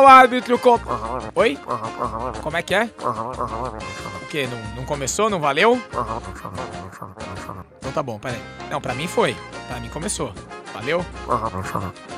O árbitro com... Oi? Como é que é? O quê? Não, não começou? Não valeu? Então tá bom, peraí. Não, pra mim foi. Pra mim começou. Valeu?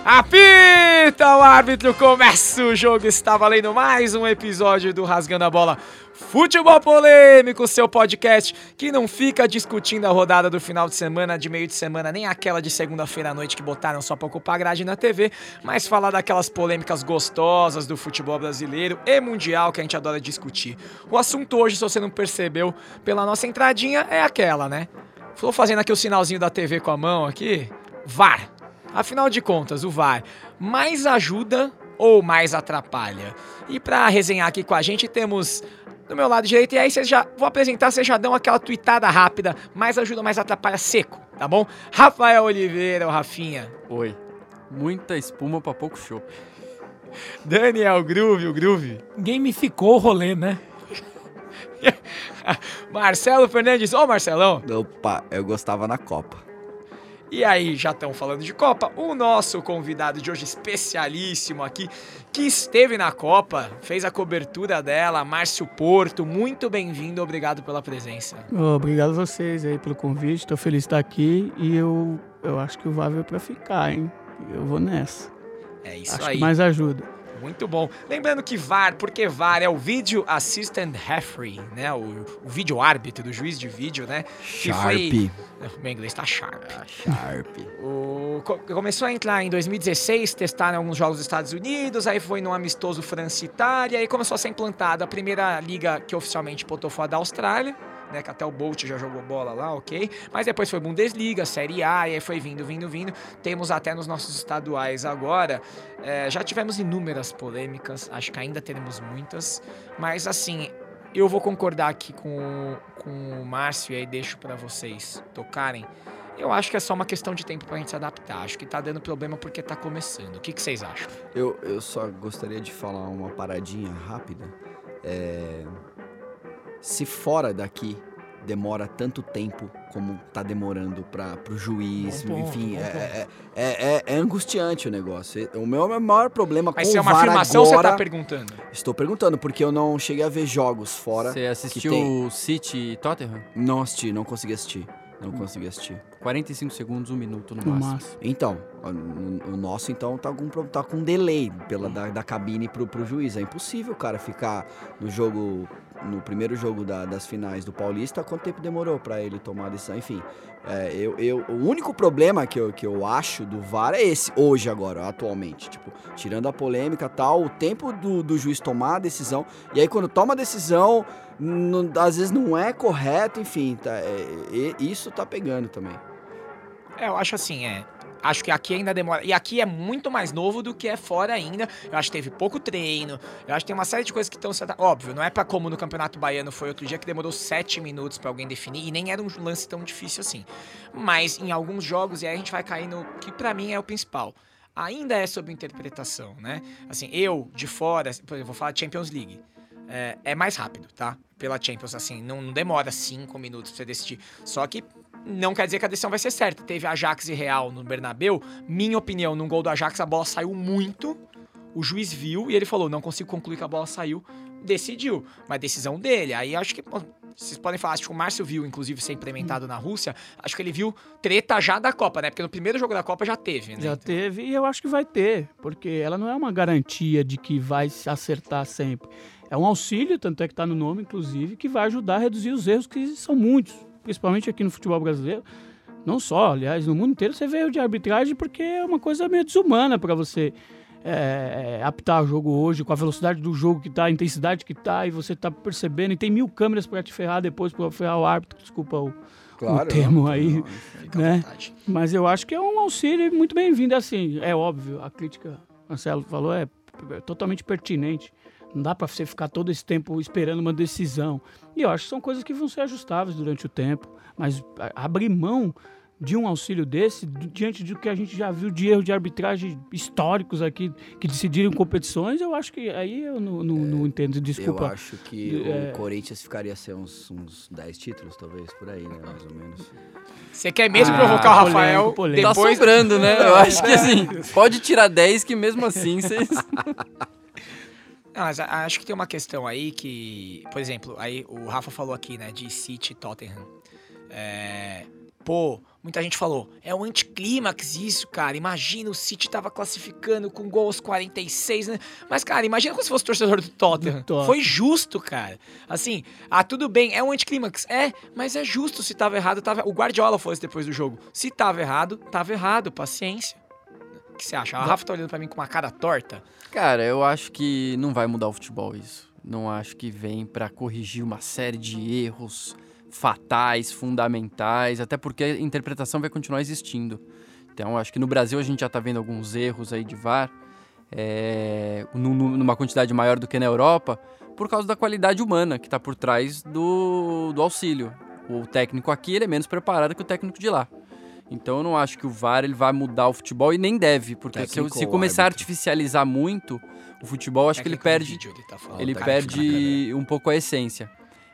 Apita o árbitro, começa o jogo. Está valendo mais um episódio do Rasgando a Bola Futebol Polêmico, seu podcast que não fica discutindo a rodada do final de semana, de meio de semana, nem aquela de segunda-feira à noite que botaram só pra ocupar grade na TV, mas falar daquelas polêmicas gostosas do futebol brasileiro e mundial que a gente adora discutir. O assunto hoje, se você não percebeu pela nossa entradinha, é aquela, né? Estou fazendo aqui o sinalzinho da TV com a mão aqui. VAR. Afinal de contas, o VAR mais ajuda ou mais atrapalha? E para resenhar aqui com a gente temos do meu lado direito e aí vocês já vou apresentar, vocês já dão aquela tweetada rápida, mais ajuda, mais atrapalha seco, tá bom? Rafael Oliveira, o Rafinha. Oi. Muita espuma pra pouco show. Daniel Groove, o Groove. Gamificou o rolê, né? Marcelo Fernandes, ô Marcelão. Opa, eu gostava na Copa. E aí, já estão falando de Copa, o nosso convidado de hoje, especialíssimo aqui, que esteve na Copa, fez a cobertura dela, Márcio Porto, muito bem-vindo, obrigado pela presença. Obrigado a vocês aí pelo convite, estou feliz de estar aqui e eu, eu acho que o VAR veio para ficar, hein? Eu vou nessa. É isso acho aí. que mais ajuda. Muito bom. Lembrando que VAR, porque VAR é o Video Assistant Referee, né? O, o vídeo árbitro, do juiz de vídeo, né? Sharp. foi- Meu inglês tá sharp. Sharp. O, co- começou a entrar em 2016, testaram alguns jogos dos Estados Unidos, aí foi num amistoso França e Itália, aí começou a ser implantada a primeira liga que oficialmente botou fora da Austrália, né, que até o Bolt já jogou bola lá, ok? Mas depois foi Bundesliga, Série A, e aí foi vindo, vindo, vindo. Temos até nos nossos estaduais agora. É, já tivemos inúmeras polêmicas, acho que ainda teremos muitas, mas assim, eu vou concordar aqui com, com o Márcio e aí deixo pra vocês tocarem. Eu acho que é só uma questão de tempo pra gente se adaptar. Acho que tá dando problema porque tá começando. O que, que vocês acham? Eu, eu só gostaria de falar uma paradinha rápida. É, Se fora daqui demora tanto tempo como tá demorando para pro juiz, Bom ponto, enfim, bom é, é, é- é angustiante o negócio. O meu maior problema Mas com se é o uma VAR afirmação ou você agora, tá perguntando? estou perguntando porque eu não cheguei a ver jogos fora. Você assistiu tem- o City e Tottenham? Não assisti, não consegui assistir. Não consegui assistir. 45 segundos, um minuto no No máximo. máximo. Então, o, o nosso então tá com, tá com delay pela, da, da cabine pro, pro juiz. É impossível, cara, ficar no jogo, no primeiro jogo da- das finais do Paulista, quanto tempo demorou pra ele tomar a decisão? Enfim, é, eu, eu, o único problema que eu, que eu acho do VAR é esse, hoje agora, atualmente. Tipo, tirando a polêmica tal, o tempo do, do juiz tomar a decisão, e aí quando toma a decisão, não- às vezes não é correto, enfim, tá, é, é- isso tá pegando também. É, eu acho assim, é. Acho que aqui ainda demora. E aqui é muito mais novo do que é fora ainda. Eu acho que teve pouco treino. Eu acho que tem uma série de coisas que estão. Óbvio, não é pra como no Campeonato Baiano foi outro dia que demorou sete minutos pra alguém definir. E nem era um lance tão difícil assim. Mas em alguns jogos, e aí a gente vai cair no que pra mim é o principal. Ainda é sobre interpretação, né? Assim, eu, de fora, por exemplo, vou falar de Champions League. É, é mais rápido, tá? Pela Champions, assim, não, não demora cinco minutos pra você decidir. Só que não quer dizer que a decisão vai ser certa. Teve Ajax e Real no Bernabeu. Minha opinião, num gol do Ajax a bola saiu muito. O juiz viu e ele falou: não consigo concluir que a bola saiu. Decidiu. Mas decisão dele. Aí acho que. Vocês podem falar, acho que o Márcio viu, inclusive, ser implementado na Rússia. Acho que ele viu treta já da Copa, né? Porque no primeiro jogo da Copa já teve, né? Já Então, teve e eu acho que vai ter, porque ela não é uma garantia de que vai se acertar sempre. É um auxílio, tanto é que está no nome, inclusive, que vai ajudar a reduzir os erros, que são muitos, principalmente aqui no futebol brasileiro. Não só, aliás, no mundo inteiro você vê erro de arbitragem porque é uma coisa meio desumana para você é, é, apitar o jogo hoje, com a velocidade do jogo que tá, a intensidade que tá, e você tá percebendo, e tem mil câmeras para te ferrar depois, para ferrar o árbitro, desculpa o, o termo aí. fica né? Mas eu acho que é um auxílio muito bem-vindo. Assim, é óbvio, a crítica Marcelo falou é, é totalmente pertinente. Não dá para você ficar todo esse tempo esperando uma decisão. E eu acho que são coisas que vão ser ajustáveis durante o tempo. Mas abrir mão de um auxílio desse, di- diante do que a gente já viu de erros de arbitragem históricos aqui, que decidiram competições, eu acho que aí eu não, não, não entendo. Desculpa. Eu acho que É. o Corinthians ficaria ser uns, uns 10 títulos, talvez, por aí, né? Mais ou menos. Você quer mesmo Ah, provocar o Rafael polêmico, polêmico. Tá depois... sobrando, né? Eu acho que assim, pode tirar 10 que mesmo assim vocês. Não, mas acho que tem uma questão aí que, por exemplo, aí o Rafa falou aqui, né, de City e Tottenham. É, pô, muita gente falou, é um anticlímax isso, cara. Imagina o City tava classificando com gol aos 46, né? Mas, cara, imagina como se fosse torcedor do Tottenham. Do Tottenham. Foi justo, cara. Assim, ah, tudo bem, é um anticlímax. É, mas é justo se tava errado, tava. O Guardiola fosse depois do jogo. Se tava errado, tava errado, paciência. O que você acha? A Rafa tá olhando pra mim com uma cara torta. Cara, eu acho que não vai mudar o futebol isso. Não acho que vem pra corrigir uma série de erros fatais, fundamentais, até porque a interpretação vai continuar existindo. Então, acho que no Brasil a gente já tá vendo alguns erros aí de VAR, é, nu- numa quantidade maior do que na Europa, por causa da qualidade humana que tá por trás do, do auxílio. O técnico aqui ele é menos preparado que o técnico de lá. Então eu não acho que o VAR ele vai mudar o futebol e nem deve, porque se, se começar a artificializar muito o futebol, acho que ele perde, vídeo, ele tá falando. ele Tá perde um pouco a essência.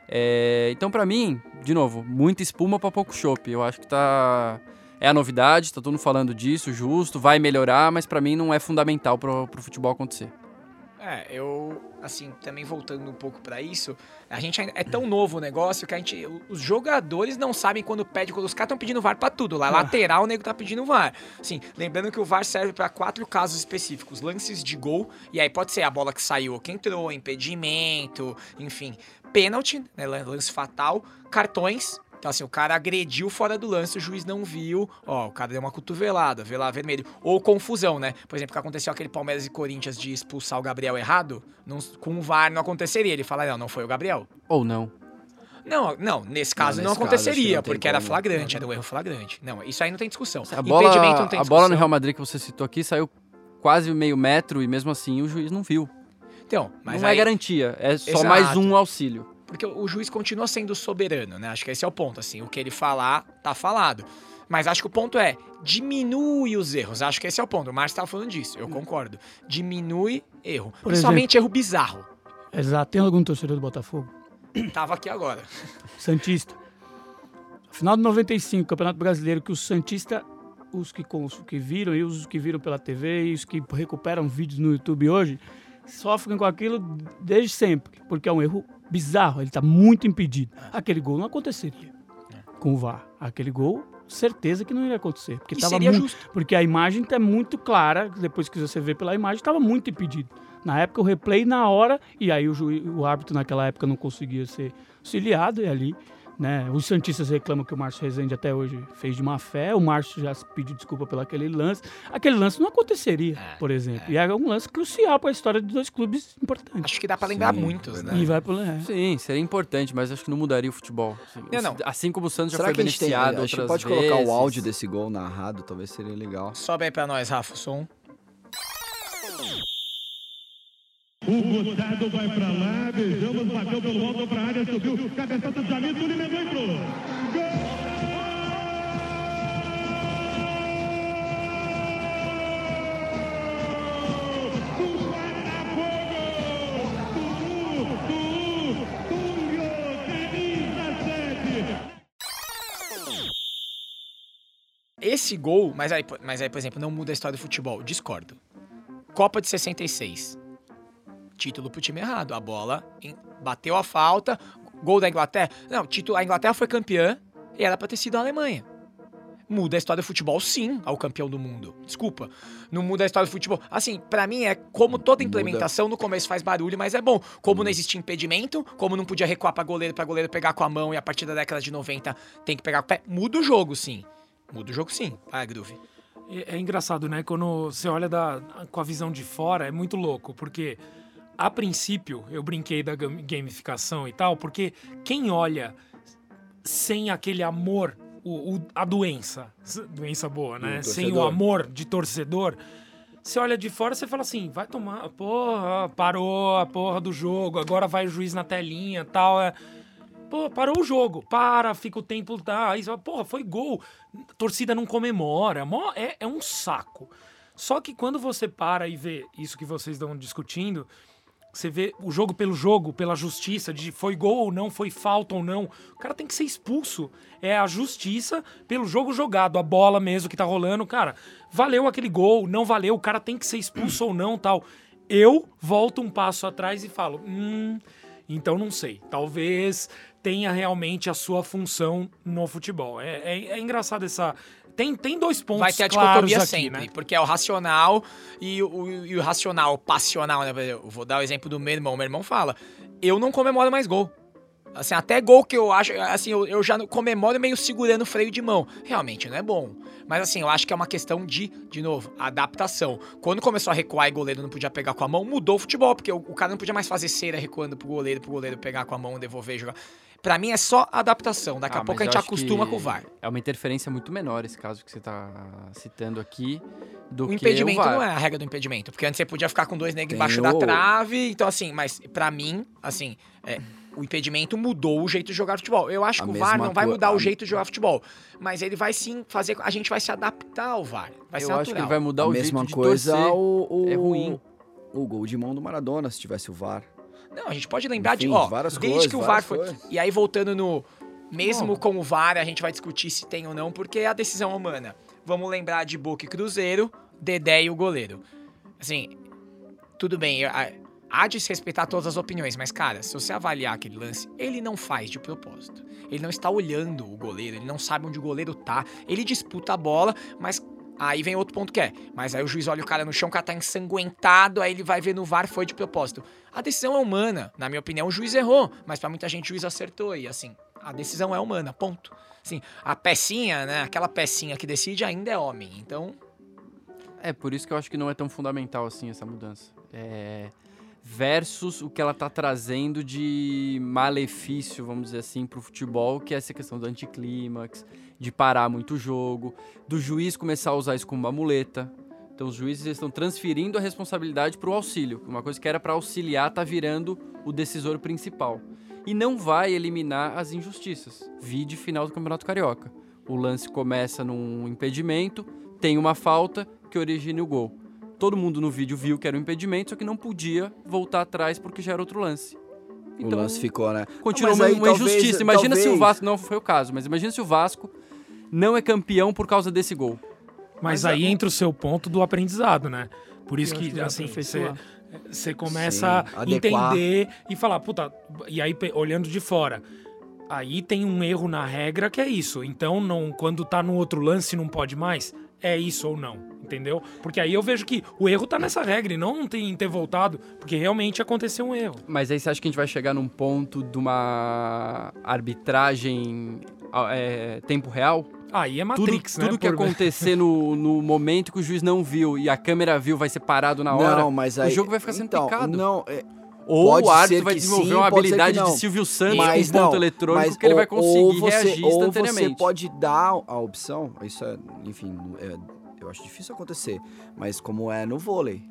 É, então pra mim, de novo, muita espuma pra pouco chopp. Eu acho que tá é a novidade, tá todo mundo falando disso, justo, vai melhorar, mas pra mim não é fundamental pro, pro futebol acontecer. É, eu, assim, também voltando um pouco pra isso, a gente é tão novo o negócio que a gente, os jogadores não sabem quando pede, quando os caras estão pedindo VAR pra tudo. Lá, Ah. lateral, o nego tá pedindo VAR. Assim, lembrando que o VAR serve pra quatro casos específicos: lances de gol, e aí pode ser a bola que saiu ou que entrou, impedimento, enfim, pênalti, né, lan- lance fatal, cartões. Então, assim, o cara agrediu fora do lance, o juiz não viu. Ó, o cara deu uma cotovelada, vê lá vermelho. Ou confusão, né? Por exemplo, que aconteceu aquele Palmeiras e Corinthians de expulsar o Gabriel errado. não- com o VAR não aconteceria. Ele fala, não, não foi o Gabriel. Ou não. Não, não, nesse caso não, nesse caso, que aconteceria, não tem porque era flagrante, era um erro flagrante. Não, isso aí não tem discussão. A bola, Impedimento não tem a discussão. bola no Real Madrid que você citou aqui saiu quase meio metro e mesmo assim o juiz não viu. Então, mas não aí, é garantia, é só Exato. mais um auxílio. Porque o juiz continua sendo soberano, né? Acho que esse é o ponto, assim. O que ele falar, tá falado. Mas acho que o ponto é, diminui os erros. Acho que esse é o ponto. O Márcio tava falando disso, eu concordo. Diminui erro. Por Principalmente erro bizarro. Exato. Tem algum torcedor do Botafogo? Tava aqui agora. Santista. Final de 95, Campeonato Brasileiro, que os Santista, os que, cons- que viram e os que viram pela TV e os que recuperam vídeos no YouTube hoje, sofrem com aquilo desde sempre, porque é um erro bizarro, ele está muito impedido. Aquele gol não aconteceria com o VAR. Aquele gol, certeza que não iria acontecer, porque E tava seria muito, justo. porque a imagem está muito clara, depois que você vê pela imagem, estava muito impedido. Na época o replay na hora, e aí o, juiz, o árbitro naquela época não conseguia ser auxiliado, e ali, né, os Santistas reclamam que o Márcio Rezende até hoje fez de má fé, o Márcio já pediu desculpa pelo aquele lance. Aquele lance não aconteceria, É, por exemplo. E era um lance crucial para a história de dois clubes importantes. Acho que dá pra lembrar Sim, muitos, né? E vai pro. É. Sim, seria importante, mas acho que não mudaria o futebol. Assim, Não, não. Assim como o Santos já Será foi que a gente tem. beneficiado Acho que outras pode colocar o vezes. áudio desse gol narrado, talvez seria legal. Sobe aí pra nós, Rafa, o som. O Gustavo vai pra lá, beijamos, bateu pelo alto pra área, subiu, cabeçada do Jamil, tudo levou e entrou. Gol! Do Botafogo! Dudu, Túlio, camisa 7. Esse gol, mas aí, mas aí, por exemplo, não muda a história do futebol. Discordo. Copa de 66. Título pro time errado. A bola bateu a falta. Gol da Inglaterra. Não, título, a Inglaterra foi campeã e era pra ter sido a Alemanha. Muda a história do futebol, sim, ao campeão do mundo. Desculpa. Não muda a história do futebol. Assim, pra mim é como toda Muda. implementação, no começo faz barulho, mas é bom. Como não existia impedimento, como não podia recuar pra goleiro, pra goleiro pegar com a mão e a partir da década de 90 tem que pegar com o pé. Muda o jogo, sim. Muda o jogo, sim. Vai, Groove. É é engraçado, né? Quando você olha da, com a visão de fora, é muito louco, porque a princípio eu brinquei da gam- gamificação e tal, porque quem olha sem aquele amor, o, o- a doença, doença boa, né? O Sem o amor de torcedor, você olha de fora você fala assim, vai tomar, porra, parou a porra do jogo, agora vai o juiz na telinha tal, é. Pô, parou o jogo, para, fica o tempo, tá, aí você fala, porra, foi gol, torcida não comemora, é, é um saco. Só que quando você para e vê isso que vocês estão discutindo, você vê o jogo pelo jogo, pela justiça, de foi gol ou não, foi falta ou não. O cara tem que ser expulso. É a justiça pelo jogo jogado, a bola mesmo que tá rolando. Cara, valeu aquele gol, não valeu, o cara tem que ser expulso ou não, tal. Eu volto um passo atrás e falo, hum, então não sei. Talvez tenha realmente a sua função no futebol. É, é, é engraçado essa. Tem, tem dois pontos Vai ter a dicotomia aqui, sempre, né? porque é o racional e o, e o racional passional, né? Eu vou dar o exemplo do meu irmão. Meu irmão fala: Eu não comemoro mais gol. Assim, até gol que eu acho, assim, eu, eu já comemoro meio segurando o freio de mão. Realmente não é bom. Mas assim, eu acho que é uma questão de, de novo, adaptação. Quando começou a recuar e o goleiro não podia pegar com a mão, mudou o futebol, porque o, o cara não podia mais fazer cera recuando pro goleiro, pro goleiro pegar com a mão, devolver e jogar. Pra mim é só adaptação. Daqui Ah, a pouco a gente acostuma com o VAR. É uma interferência muito menor esse caso que você tá citando aqui do O que impedimento o VAR. não é a regra do impedimento, porque antes você podia ficar com dois negros embaixo da trave, então assim, mas pra mim, assim, é, o impedimento mudou o jeito de jogar futebol. Eu acho A que o VAR não vai mudar a- o jeito de jogar futebol, mas ele vai sim fazer, a gente vai se adaptar ao VAR. Vai ser Eu natural. acho que ele vai mudar a o mesma jeito de coisa torcer. o, o, É ruim. O gol de mão do Maradona, se tivesse o VAR. Não, a gente pode lembrar de, Enfim, ó, várias desde coisas, que o VAR foi, coisas. e aí voltando no mesmo Bom. com o VAR, a gente vai discutir se tem ou não, porque é a decisão humana. Vamos lembrar de Boca e Cruzeiro, Dedé e o goleiro. Assim, tudo bem, há de se respeitar todas as opiniões, mas cara, se você avaliar aquele lance, ele não faz de propósito. Ele não está olhando o goleiro, ele não sabe onde o goleiro tá. Ele disputa a bola, mas aí vem outro ponto que é, mas aí o juiz olha o cara no chão, o cara tá ensanguentado, aí ele vai ver no VAR, foi de propósito. A decisão é humana, na minha opinião, o juiz errou, mas pra muita gente o juiz acertou e assim, a decisão é humana, ponto. Assim, a pecinha, né, aquela pecinha que decide ainda é homem, então É, por isso que eu acho que não é tão fundamental assim essa mudança. É, versus o que ela tá trazendo de malefício, vamos dizer assim, pro futebol, que é essa questão do anticlímax, de parar muito o jogo, do juiz começar a usar isso como uma muleta. Então os juízes estão transferindo a responsabilidade pro auxílio. Uma coisa que era para auxiliar tá virando o decisor principal. E não vai eliminar as injustiças. Vide final do Campeonato Carioca. O lance começa num impedimento, tem uma falta que origina o gol. Todo mundo no vídeo viu que era um impedimento, só que não podia voltar atrás porque já era outro lance. o lance ficou, né? Continua Não, uma, aí uma talvez- injustiça. Imagina se o talvez- Vasco. Não foi o caso, mas imagina se o Vasco não é campeão por causa desse gol. Mas, Mas aí a- entra o seu ponto do aprendizado, né? Por isso Eu que, assim, você você começa Sim, a adequar. entender e falar, puta, e aí olhando de fora, aí tem um erro na regra que é isso. Então, não, quando tá no outro lance não pode mais, é isso ou não, entendeu? Porque aí eu vejo que o erro tá nessa regra e não tem ter voltado, porque realmente aconteceu um erro. Mas aí você acha que a gente vai chegar num ponto de uma arbitragem ah, é, tempo real? Aí é Tudo, Matrix, né? tudo que Por- acontecer no, no momento que o juiz não viu e a câmera viu vai ser parado na hora. Não, mas aí, o jogo vai ficar sendo então, picado. Não, é, Ou Pode o árbitro vai desenvolver sim, uma habilidade de Silvio Santos mas com ponto não, eletrônico mas que ele ou- vai conseguir ou você, reagir ou instantaneamente. você pode dar a opção, isso é, enfim, é, eu acho difícil acontecer, mas como é no vôlei,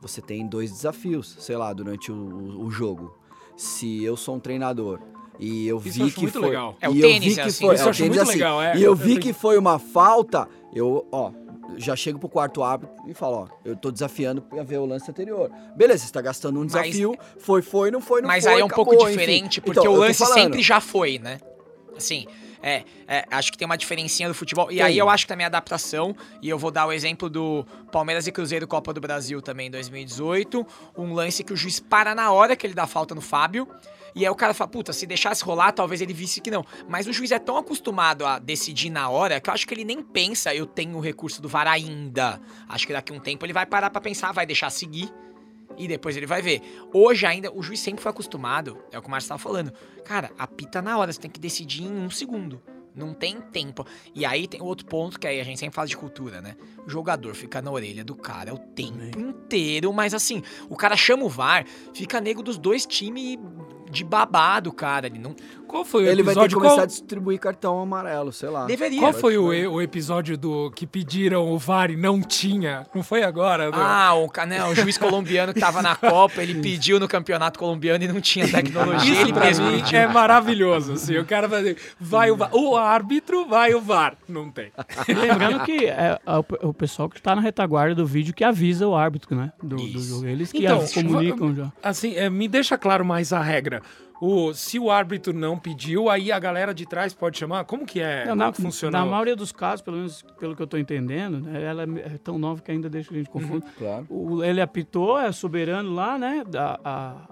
você tem dois desafios, sei lá, durante o- o jogo. Se eu sou um treinador e eu Isso eu vi que muito foi, legal. É, o eu tênis vi é que assim. foi, Isso é, eu o acho tênis muito assim. legal, é. E eu Eu vi tenho- que foi uma falta, eu, ó, já chego pro quarto árbitro e falo, ó, eu tô desafiando pra ver o lance anterior. Beleza, você tá gastando um Mas- desafio, foi, foi, não foi, não Mas foi, aí é um acabou, pouco enfim. diferente, porque Então, o eu lance sempre já foi, né? Assim, é, é, acho que tem uma diferencinha do futebol. E Tem. aí eu acho que também a adaptação, e eu vou dar o exemplo do Palmeiras e Cruzeiro Copa do Brasil também em 2018. Um lance que o juiz para na hora que ele dá falta no Fábio. E aí o cara fala, puta, se deixasse rolar, talvez ele visse que não. Mas o juiz é tão acostumado a decidir na hora que eu acho que ele nem pensa, eu tenho o recurso do VAR ainda. Acho que daqui a um tempo ele vai parar pra pensar, vai deixar seguir e depois ele vai ver. Hoje ainda, o juiz sempre foi acostumado, é o que o Márcio tava falando. Cara, apita na hora, você tem que decidir em um segundo. Não tem tempo. E aí tem outro ponto que aí a gente sempre fala de cultura, né? O jogador fica na orelha do cara o tempo inteiro, mas assim, o cara chama o VAR, fica nego dos dois times de babado, cara. Ele não Qual foi o Ele vai ter que episódio? começar qual, a distribuir cartão amarelo, sei lá. deveria. qual foi o, e- o episódio do que pediram o VAR e não tinha? Não foi agora? Ah, o, né, o juiz colombiano que tava na Copa, ele pediu no campeonato colombiano e não tinha tecnologia, Isso ele pra mesmo mim pediu. é maravilhoso, assim. O cara vai dizer, vai o VAR. O árbitro, vai o VAR. Não tem. Lembrando que é, é o, pessoal que tá na retaguarda do vídeo que avisa o árbitro, né? Do, do Isso. jogo. Eles que Então, av- comunicam já. Assim, é, me deixa claro mais a regra. O, se o árbitro não pediu, aí a galera de trás pode chamar? Como que é? Não, na, que funciona? na maioria dos casos, pelo menos pelo que eu estou entendendo, né, ela é tão nova que ainda deixa a gente confuso. Claro. O- ele apitou, é soberano lá, né? A,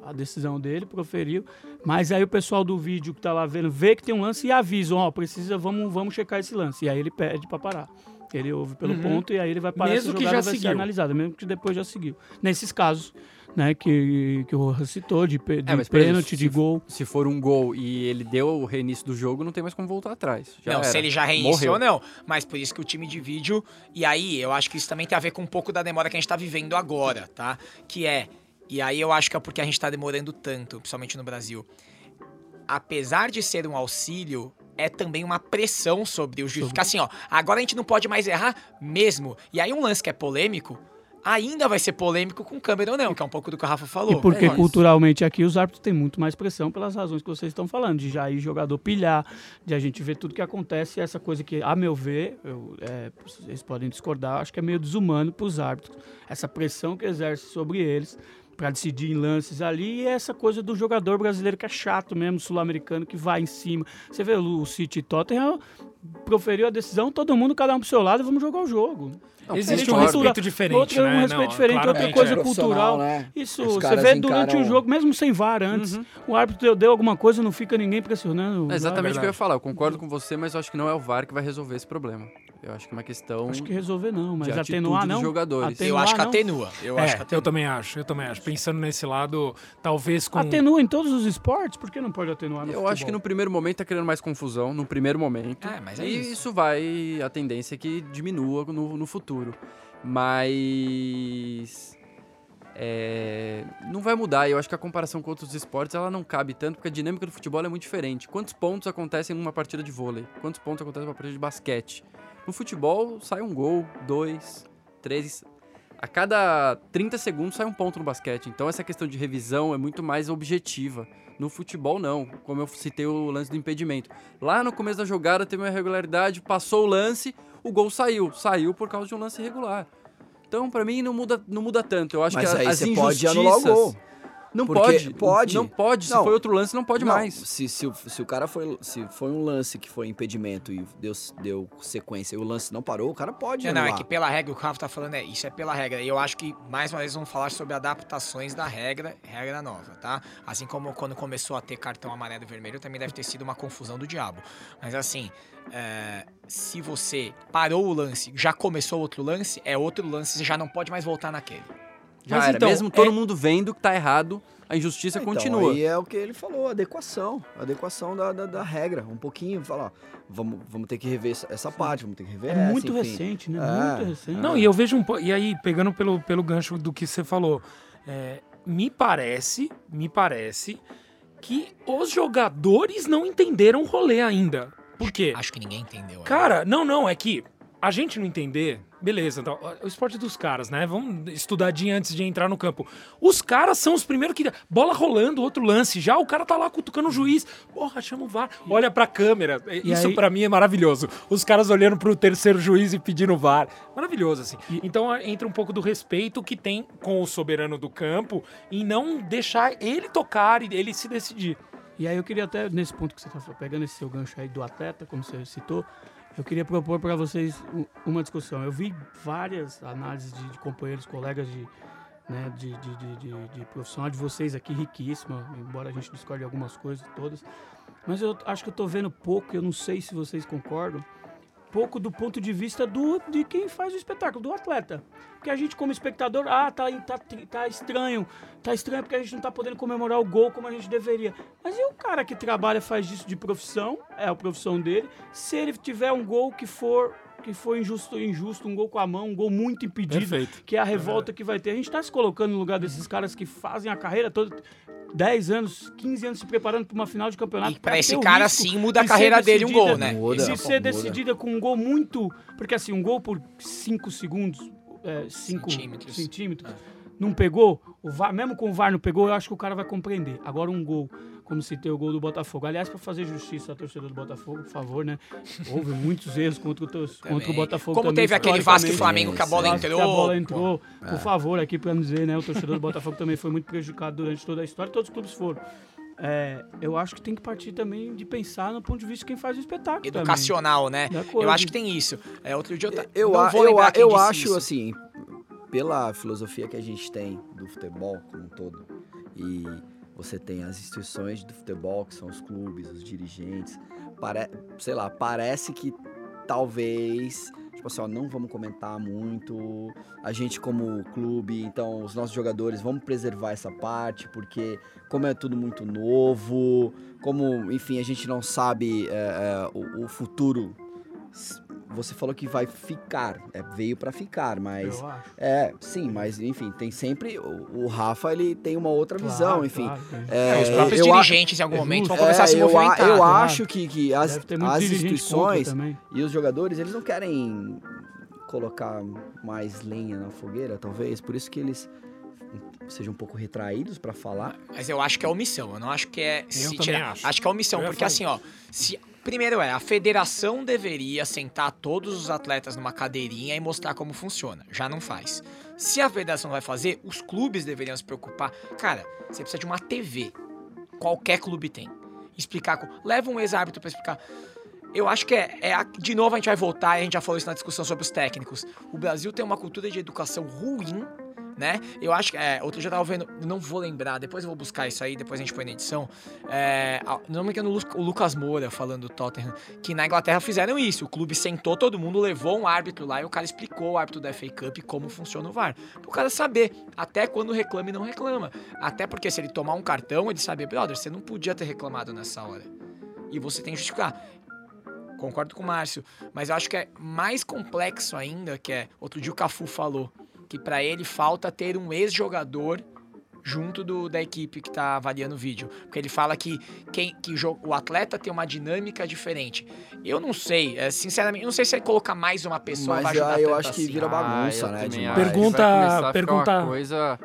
a, a decisão dele, proferiu. Mas aí o pessoal do vídeo que tá lá vendo vê que tem um lance e avisa, ó, precisa, vamos, vamos checar esse lance. E aí ele pede para parar. Ele ouve pelo Uhum. ponto e aí ele vai parar Mesmo essa que jogada já vai ser seguiu. analisada, mesmo que depois já seguiu. Nesses casos, né, que, que o Rojas citou, de, pe- de É, mas, por exemplo, pênalti, de se- gol. Se for um gol e ele deu o reinício do jogo, não tem mais como voltar atrás. Já não, era. se ele já reiniciou, Morreu. não. Mas por isso que o time de vídeo. E aí, eu acho que isso também tem a ver com um pouco da demora que a gente tá vivendo agora, tá? Que é. E aí eu acho que é porque a gente tá demorando tanto, principalmente no Brasil. Apesar de ser um auxílio, é também uma pressão sobre o juiz. Fica assim, ó. Agora a gente não pode mais errar mesmo. E aí um lance que é polêmico. Ainda vai ser polêmico com câmera ou não, que é um pouco do que o Rafa falou. E porque é culturalmente aqui os árbitros têm muito mais pressão pelas razões que vocês estão falando, de já ir jogador pilhar, de a gente ver tudo que acontece, e essa coisa que, a meu ver, eu, é, vocês podem discordar, acho que é meio desumano para os árbitros. Essa pressão que exerce sobre eles para decidir em lances ali, e essa coisa do jogador brasileiro que é chato mesmo, sul-americano, que vai em cima. Você vê o City Tottenham proferiu a decisão, todo mundo, cada um pro seu lado, vamos jogar o jogo. Existe Diferente um respeito diferente, Outro, né? um respeito Não, diferente, outra coisa é. cultural. né? Isso, Os você vê durante o encaram- jogo, mesmo sem VAR antes, o árbitro deu, deu alguma coisa, não fica ninguém pressionando. É exatamente o que eu ia falar. Eu concordo com você, mas eu acho que não é o VAR que vai resolver esse problema. Eu acho que é uma questão Acho que resolver não, mas atenuar não. jogadores. eu acho que não. atenua. Eu É, acho que eu atenua. também acho, eu também acho. Pensando nesse lado, talvez com. Atenua em todos os esportes, por que não pode atenuar no Eu acho que no futebol? primeiro momento tá criando mais confusão, no primeiro momento. É, mas é e isso. isso vai, a tendência é que diminua no, no futuro. Mas. é, não vai mudar. Eu acho que a comparação com outros esportes ela não cabe tanto, porque a dinâmica do futebol é muito diferente. Quantos pontos acontecem numa partida de vôlei? Quantos pontos acontecem numa partida de basquete? No futebol sai um gol, dois, três. A cada 30 segundos sai um ponto no basquete. Então essa questão de revisão é muito mais objetiva. No futebol, não. Como eu citei o lance do impedimento. Lá no começo da jogada teve uma irregularidade, passou o lance, o gol saiu. Saiu por causa de um lance irregular. Então, pra mim, não muda, não muda tanto. Eu acho Mas que aí as você injustiças... pode anular o gol. Não Porque pode. pode. Não pode. Se Não. foi outro lance, não pode Não, mais. Se, se, o- se o cara foi. Se foi um lance que foi impedimento e deu, deu sequência e o lance não parou, o cara pode. Não, não, é que pela regra, o que o Rafa tá falando é isso é pela regra. E eu acho que, mais uma vez, vamos falar sobre adaptações da regra, regra nova, tá? Assim como quando começou a ter cartão amarelo e vermelho, também deve ter sido uma confusão do diabo. Mas assim, é, se você parou o lance, já começou outro lance, é outro lance, você já não pode mais voltar naquele. Já Mas era. então, Mesmo todo é- mundo vendo que tá errado, a injustiça Então, continua. Aí é o que ele falou, adequação. Adequação da, da, da regra. Um pouquinho, falar, ó, vamos, vamos ter que rever essa, parte, vamos ter que rever É essa, muito enfim. recente, né? É. Muito recente. Não, e eu vejo um po- E aí, pegando pelo, pelo gancho do que você falou, é, me parece, me parece que os jogadores não entenderam o rolê ainda. Por quê? Acho que ninguém entendeu. né? Cara, não, não, é que a gente não entender, beleza, então, o esporte dos caras, né? Vamos estudadinho antes de entrar no campo. Os caras são os primeiros que. Bola rolando, outro lance. Já o cara tá lá cutucando o juiz. Porra, chama o VAR. Olha pra câmera. Isso aí- pra mim é maravilhoso. Os caras olhando pro terceiro juiz e pedindo VAR. Maravilhoso, assim. Então entra um pouco do respeito que tem com o soberano do campo em não deixar ele tocar e ele se decidir. E aí eu queria até, nesse ponto que você está pegando esse seu gancho aí do atleta, como você citou, eu queria propor para vocês uma discussão. Eu vi várias análises de, de companheiros, colegas de, né, de, de, de, de, profissional de vocês aqui, riquíssima, embora a gente discorde de algumas coisas todas. Mas eu acho que eu estou vendo pouco, eu não sei se vocês concordam, pouco do ponto de vista do, de quem faz o espetáculo, do atleta. Porque a gente, como espectador, ah, tá, tá, tá estranho, tá estranho porque a gente não tá podendo comemorar o gol como a gente deveria. Mas e o cara que trabalha, faz isso de profissão, é a profissão dele, se ele tiver um gol que for que for injusto, injusto, um gol com a mão, um gol muito impedido, Perfeito. que é a revolta que vai ter. A gente tá se colocando no lugar desses caras que fazem a carreira toda 10 anos, 15 anos se preparando para uma final de campeonato. E pra esse cara, risco sim, muda a carreira dele um gol, né? Muda. de Pô, ser muda. decidida com um gol muito. Porque assim, um gol por 5 segundos, 5 Centímetros. centímetros, não pegou, o VAR, mesmo com o VAR não pegou, eu acho que o cara vai compreender. Agora um gol, como citei o gol do Botafogo. Aliás, para fazer justiça à torcida do Botafogo, por favor, né? Houve muitos erros contra o, contra o Também. Botafogo Como também, teve aquele Vasco e. Flamengo que a bola Vasco que entrou. a bola pô. entrou. Por favor, aqui para dizer, né? O torcedor do Botafogo também foi muito prejudicado durante toda a história, todos os clubes foram. é, eu acho que tem que partir também de pensar no ponto de vista de quem faz o espetáculo. também. Educacional, né? Da Eu acho que tem isso. É, outro dia eu, ta- Eu, a- vou eu, a- eu acho isso. assim, pela filosofia que a gente tem do futebol como um todo, e você tem as instituições do futebol, que são os clubes, os dirigentes, pare, sei lá, parece que talvez, tipo assim, ó, não vamos comentar muito, a gente como clube, então os nossos jogadores, vamos preservar essa parte, porque como é tudo muito novo, como, enfim, a gente não sabe é, é, o, o futuro você falou que vai ficar, é, veio pra ficar, mas Eu acho. é, sim, mas enfim, tem sempre o, o Rafa, ele tem uma outra Claro, visão, enfim. claro. É, É, os próprios eu a- dirigentes, em algum é momento, vão justo. começar a se é, eu, a- movimentar. eu claro. acho que, que as, as instituições e os jogadores, eles não querem colocar mais lenha na fogueira, talvez, por isso que eles sejam um pouco retraídos pra falar. Mas eu acho que é omissão. Eu não acho que é. se também tirar. acho. que é omissão, Eu porque falar assim, ó. Se, primeiro é, a federação deveria sentar todos os atletas numa cadeirinha e mostrar como funciona. Já não faz. Se a federação vai fazer, os clubes deveriam se preocupar. Cara, você precisa de uma TV. Qualquer clube tem. Explicar. Leva um ex-árbitro pra explicar. Eu acho que é, é De novo, a gente vai voltar, e a gente já falou isso na discussão sobre os técnicos. O Brasil tem uma cultura de educação ruim né? Eu acho que. É, outro dia eu tava vendo. Não vou lembrar, depois eu vou buscar isso aí, depois a gente põe na edição. É, não me engano, o Lu- o Lucas Moura falando do Tottenham, que na Inglaterra fizeram isso. O clube sentou todo mundo, levou um árbitro lá e o cara explicou o árbitro da FA Cup como funciona o VAR. Pro cara saber, até quando reclama e não reclama. Até porque se ele tomar um cartão, ele sabe, brother, você não podia ter reclamado nessa hora. E você tem que justificar. Concordo com o Márcio, mas eu acho que é mais complexo ainda, que é, outro dia o Cafu falou, que pra ele falta ter um ex-jogador junto do, da equipe que tá avaliando o vídeo. Porque ele fala que, quem, que o atleta tem uma dinâmica diferente. Eu não sei, é, sinceramente, não sei se é colocar mais uma pessoa vai Mas ajudar ah, eu acho que assim. vira bagunça, Ah, né? demais. Pergunta- pergunta- uma coisa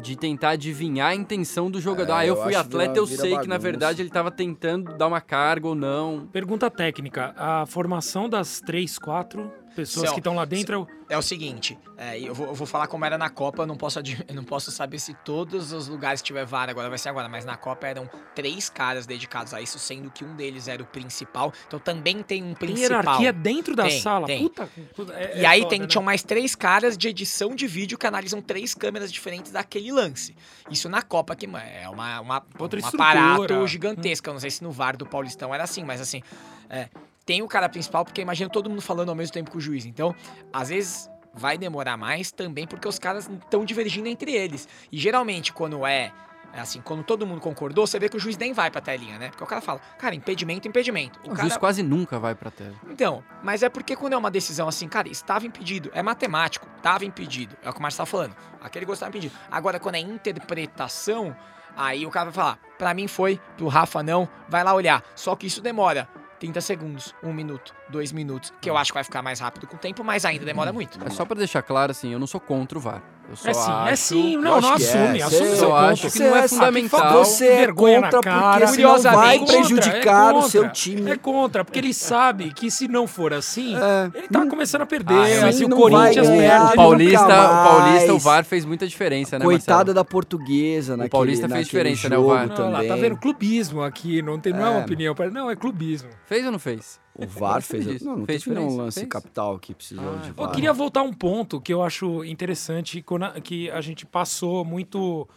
de tentar adivinhar a intenção do jogador. É, ah, eu eu fui atleta, vira- eu sei que na verdade ele tava tentando dar uma carga ou não. Pergunta técnica. A formação das três, quatro pessoas Céu, que estão lá dentro é o- seguinte, é, eu, vou, eu vou falar como era na Copa, eu não, posso, eu não posso saber se todos os lugares que tiver VAR agora vai ser agora, mas na Copa eram três caras dedicados a isso, sendo que um deles era o principal, então também tem um Tem principal. hierarquia dentro da Tem, sala. tem. Puta, é- E é aí foda, tem, né? tinham mais três caras de edição de vídeo que analisam três câmeras diferentes daquele lance. Isso na Copa, que é uma, uma, Outra um estrutura. aparato gigantesco. Eu não sei se no VAR do Paulistão era assim, mas assim, é, tem o cara principal, porque imagina todo mundo falando ao mesmo tempo com o juiz. Então, às vezes vai demorar mais também porque os caras estão divergindo entre eles. E geralmente, quando é. é assim, quando todo mundo concordou, você vê que o juiz nem vai pra telinha, né? Porque o cara fala, cara, impedimento, impedimento. O, cara, juiz quase nunca vai pra tela. então, mas é porque quando é uma decisão assim, cara, estava impedido, é matemático, estava impedido, é o que o Marcos tá falando. Aquele gol estava impedido. Agora, quando é interpretação, aí o cara vai falar, pra mim foi, pro Rafa não, vai lá olhar. Só que isso demora 30 segundos, um minuto, dois minutos, que eu acho que vai ficar mais rápido com o tempo, mas ainda demora muito. É só pra deixar claro assim, eu não sou contra o VAR. Eu só É sim, acho... é sim. Não, acho não que é, assume. assume seu acho ponto. que não é fundamental. Você é Vergonha contra cara. porque senão vai prejudicar contra, o seu time. É contra, porque ele sabe que se não for assim, É. ele tá começando a perder. Ah, assim, sim, o Corinthians ganhar, perde. O Paulista, o Paulista, o. VAR fez muita diferença, né, Coitada Marcelo? da portuguesa naquele, Paulista fez diferença, né, o VAR? Não, lá, também. tá vendo? Clubismo aqui, não, tem, não é uma É. opinião. Não, é clubismo. Fez ou não fez? O VAR fez... Não, não fez teve diferença, lance fez. capital que precisou Ah, de eu Eu VAR. queria voltar a um ponto que eu acho interessante, que a gente passou muito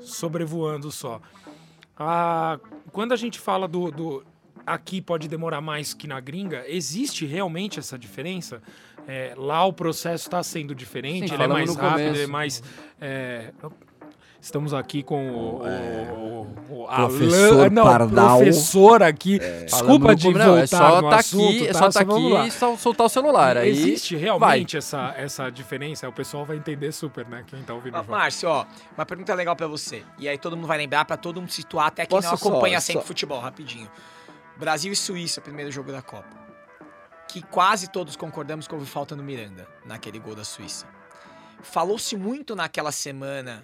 sobrevoando só. Ah, quando a gente fala do, do aqui pode demorar mais que na gringa, existe realmente essa diferença? É, lá o processo está sendo diferente, Sim, ele é mais rápido, começo. ele é mais. é, Estamos aqui com o, o- o- a Professor Lan- não, Pardal. professor aqui. Falamos Desculpa de voltar não, é só no tá assunto, aqui, é tá? só tá lá. aqui e só soltar o celular. Aí Existe realmente essa, essa diferença? O pessoal vai entender super, né? Quem tá ouvindo. O jogo. Márcio, ó, uma pergunta legal pra você. E aí todo mundo vai lembrar pra todo mundo situar, até quem não Posso só- acompanha sempre só- futebol, rapidinho. Brasil e Suíça, primeiro jogo da Copa. Que quase todos concordamos que houve falta no Miranda, naquele gol da Suíça. Falou-se muito naquela semana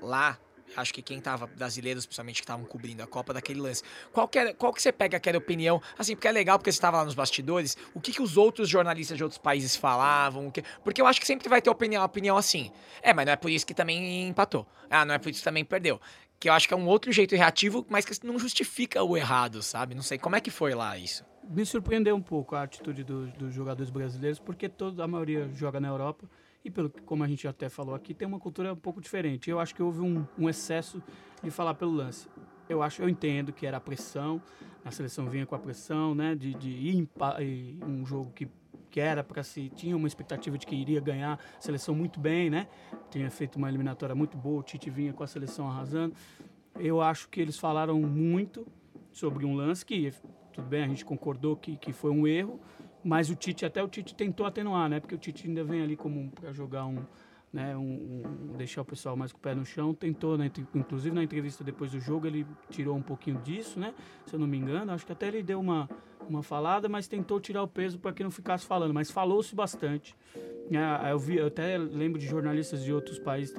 lá, acho que quem tava, brasileiros principalmente que estavam cobrindo a Copa, daquele lance. Qual que, era- qual que você pega aquela opinião? Assim, porque é legal, porque você estava lá nos bastidores, o que, que os outros jornalistas de outros países falavam? que- porque eu acho que sempre vai ter opinião, opinião assim. É, mas não é por isso que também empatou. Ah, não é por isso que também perdeu. que eu acho que é um outro jeito reativo, mas que não justifica o errado, sabe? Não sei como é que foi lá isso. Me surpreendeu um pouco a atitude do- dos jogadores brasileiros, porque toda a maioria joga na Europa e, pelo como a gente até falou aqui, tem uma cultura um pouco diferente. Eu acho que houve um, um excesso de falar pelo lance. Eu acho, eu entendo que era a pressão, a seleção vinha com a pressão, né, de, de ir em um jogo que que era para se tinha uma expectativa de que iria ganhar a seleção muito bem, né? Tinha feito uma eliminatória muito boa, o Tite vinha com a seleção arrasando. Eu acho que eles falaram muito sobre um lance que tudo bem, a gente concordou que, que foi um erro, mas o Tite até o Tite tentou atenuar, né? Porque o Tite ainda vem ali como para jogar um, né, um, um- deixar o pessoal mais com o pé no chão, tentou, né, inclusive na entrevista depois do jogo ele tirou um pouquinho disso, né? Se eu não me engano, acho que até ele deu uma uma falada, mas tentou tirar o peso para que não ficasse falando, mas falou-se bastante. Ah, eu vi, eu até lembro de jornalistas de outros países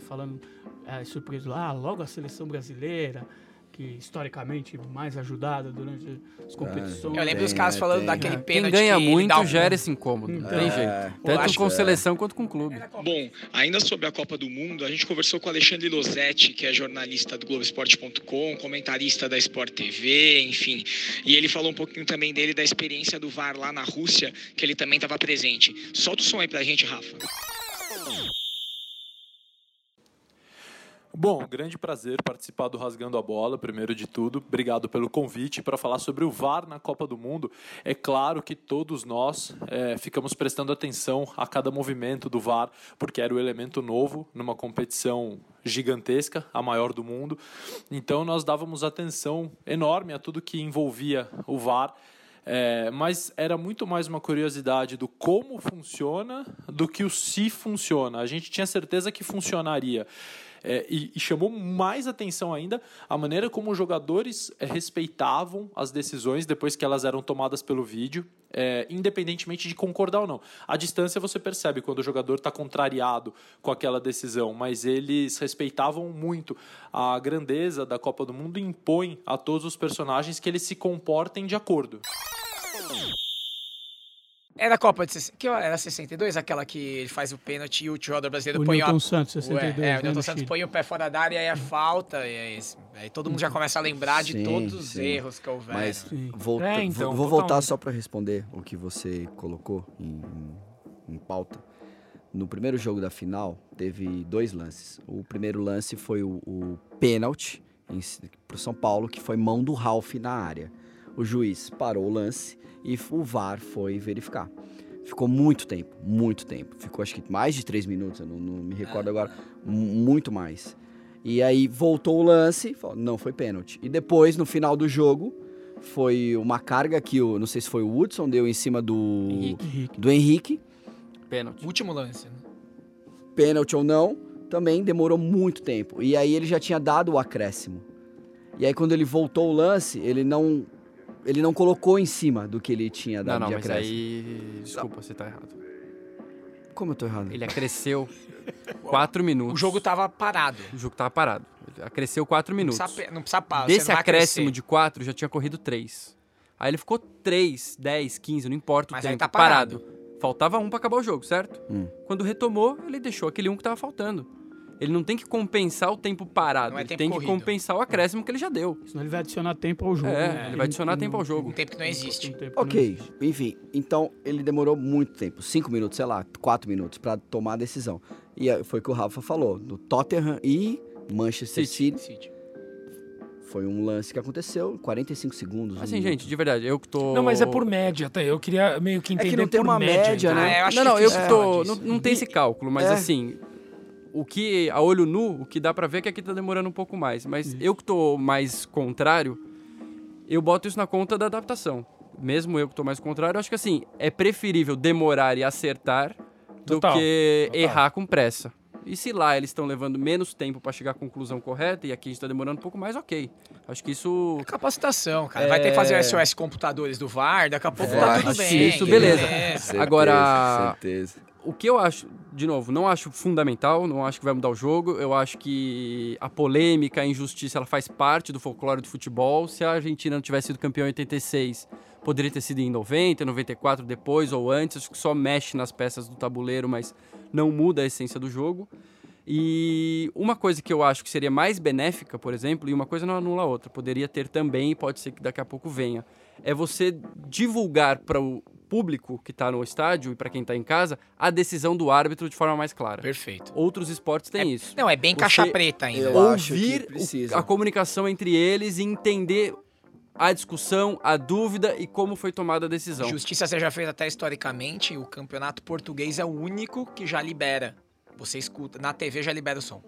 falando é, surpreso lá, ah, logo a seleção brasileira, que historicamente mais ajudada durante as competições. Eu lembro dos caras né, falando tem. daquele Quem pênalti ganha que muito um- gera esse incômodo. Não tem É. jeito. Tanto com que- seleção quanto com clube. Bom, ainda sobre a Copa do Mundo, a gente conversou com o Alexandre Losetti, que é jornalista do Globoesporte.com, comentarista da Sport TV, enfim. E ele falou um pouquinho também dele da experiência do VAR lá na Rússia, que ele também estava presente. Solta o som aí pra gente, Rafa. Bom, grande prazer participar do Rasgando a Bola, primeiro de tudo. Obrigado pelo convite para falar sobre o VAR na Copa do Mundo. É claro que todos nós eh, ficamos prestando atenção a cada movimento do VAR, porque era o elemento novo numa competição gigantesca, a maior do mundo. Então nós dávamos atenção enorme a tudo que envolvia o VAR. É, mas era muito mais uma curiosidade do como funciona do que o se funciona. A gente tinha certeza que funcionaria. É, e, e chamou mais atenção ainda a maneira como os jogadores é, respeitavam as decisões depois que elas eram tomadas pelo vídeo, é, independentemente de concordar ou não. À distância você percebe quando o jogador está contrariado com aquela decisão, mas eles respeitavam muito a grandeza da Copa do Mundo e impõem a todos os personagens que eles se comportem de acordo. Era a Copa de... Que era 62? Aquela que ele faz o pênalti e o jogador brasileiro O põe Newton a... Santos, 62, Ué, é, né, o Newton Santos Chile. põe o pé fora da área e aí é falta. E aí, aí todo mundo já começa a lembrar de Sim, todos os sim. erros que houveram. Mas volta, É, então, vou, vou voltar só para responder o que você colocou em, em pauta. No primeiro jogo da final, teve dois lances. O primeiro lance foi o, o pênalti para o São Paulo, que foi mão do Ralf na área. O juiz parou o lance e o VAR foi verificar. Ficou muito tempo, muito tempo. Ficou acho que mais de três minutos, eu não, não me recordo agora. M- Muito mais. E aí voltou o lance, falou, não foi pênalti. E depois, no final do jogo, foi uma carga que o, não sei se foi o Hudson, deu em cima do Henrique. Henrique. do Henrique, Pênalti. Último lance. né? pênalti ou não, também demorou muito tempo. E aí ele já tinha dado o acréscimo. E aí quando ele voltou o lance, ele não ele não colocou em cima do que ele tinha Não, dado não, de mas acréscimo. aí. Desculpa, você tá errado. Como eu tô errado? Ele acresceu 4 minutos. O jogo tava parado. O jogo tava parado. Ele acresceu 4 Não minutos. precisa, pe- não precisa parar. Desse não acréscimo crescer. de 4, já tinha corrido 3. Aí ele ficou 3, 10, 15, não importa o Mas tempo, tá parado. Faltava um pra acabar o jogo, certo? Hum. Quando retomou, ele deixou aquele um que tava faltando. Ele não tem que compensar o tempo parado, é ele tempo tem que corrido. compensar o acréscimo que ele já deu. Senão ele vai adicionar tempo ao jogo. É, né? ele vai adicionar tempo ao jogo. Um tempo que não existe. Um que não Ok, existe. enfim, então ele demorou muito tempo, cinco minutos, sei lá, quatro minutos pra tomar a decisão. E foi o que o Rafa falou, do Tottenham e Manchester City. City, City. foi um lance que aconteceu, 45 segundos. um Assim, minuto. gente, de verdade, eu que tô. Não, mas é por média, tá? Eu queria meio que É que entender não tem por uma média, entendeu? né? Ah, eu acho não, não, eu que tô. disso. Não, não tem esse cálculo, mas É. assim. O que, a olho nu, o que dá pra ver é que aqui tá demorando um pouco mais. Mas eu que tô mais contrário, eu boto isso na conta da adaptação. Mesmo eu que tô mais contrário, eu acho que assim, é preferível demorar e acertar do Total, que total. errar com pressa. E se lá eles estão levando menos tempo pra chegar à conclusão correta e aqui a gente tá demorando um pouco mais, ok. Acho que isso Capacitação, cara. Vai ter que fazer o SOS computadores do VAR, daqui a pouco tá Vai, tudo sim, bem. isso, beleza. É. Certeza, Agora- certeza. O que eu acho, de novo, não acho fundamental, não acho que vai mudar o jogo. Eu acho que a polêmica, a injustiça, ela faz parte do folclore do futebol. Se a Argentina não tivesse sido campeão em 86, poderia ter sido em 90, 94 depois ou antes. Acho que só mexe nas peças do tabuleiro, mas não muda a essência do jogo. E uma coisa que eu acho que seria mais benéfica, por exemplo, e uma coisa não anula a outra, poderia ter também, pode ser que daqui a pouco venha, é você divulgar para o público que está no estádio e para quem está em casa a decisão do árbitro de forma mais clara. Perfeito. Outros esportes têm isso. Não, é bem Você- caixa preta ainda. Eu acho que Ouvir o- a comunicação entre eles e entender a discussão, a dúvida e como foi tomada a decisão. Justiça seja feita até historicamente, o campeonato português é o único que já libera. Você escuta, na TV já libera o som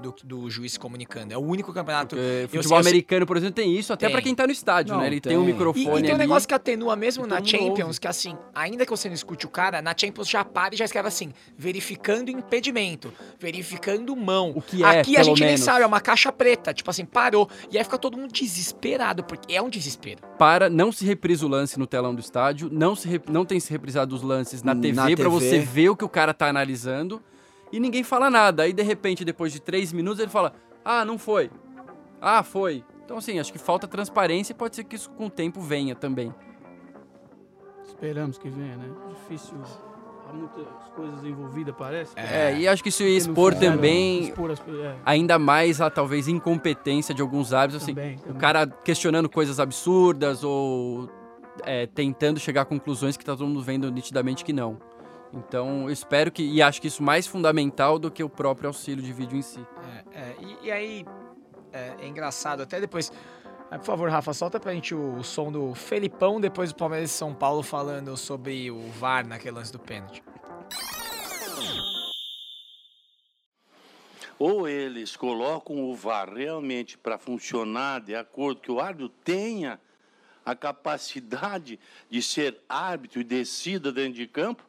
do, do juiz comunicando. É o único campeonato. Porque Eu futebol eu sei- americano, por exemplo, tem isso até Tem. para quem tá no estádio, Não, né? Ele tem, um tem. E, microfone e tem um ali. negócio que atenua mesmo e na Champions, ouve. que assim, ainda que você não escute o cara, na Champions já para e já escreve assim, verificando impedimento, verificando mão. O que é, Aqui a gente nem menos. sabe, é uma caixa preta, tipo assim, parou. E aí fica todo mundo desesperado, porque é um desespero. Para, não se reprisa o lance no telão do estádio, não, se rep- não tem se reprisado os lances na Na TV para TV. você ver o que o cara tá analisando e ninguém fala nada. Aí, de repente, depois de três minutos, ele fala: Ah, não foi. Ah, foi. Então, assim, acho que falta transparência e pode ser que isso com o tempo venha também. Esperamos que venha, né? Difícil. Há muitas coisas envolvidas, parece. É, e acho que isso ia expor também expor as- é, ainda mais a talvez incompetência de alguns árbitros, assim, também, o também. cara questionando coisas absurdas ou é, tentando chegar a conclusões que tá todo mundo vendo nitidamente que não. Então, eu espero que, e acho que isso mais fundamental do que o próprio auxílio de vídeo em si. É, é, e, e aí, é, é engraçado, até depois. é, por favor, Rafa, solta pra gente o, o som do Felipão, depois do Palmeiras e São Paulo falando sobre o VAR naquele lance do pênalti. ou eles colocam o VAR realmente para funcionar de acordo que o árbitro tenha a capacidade de ser árbitro e decida dentro de campo,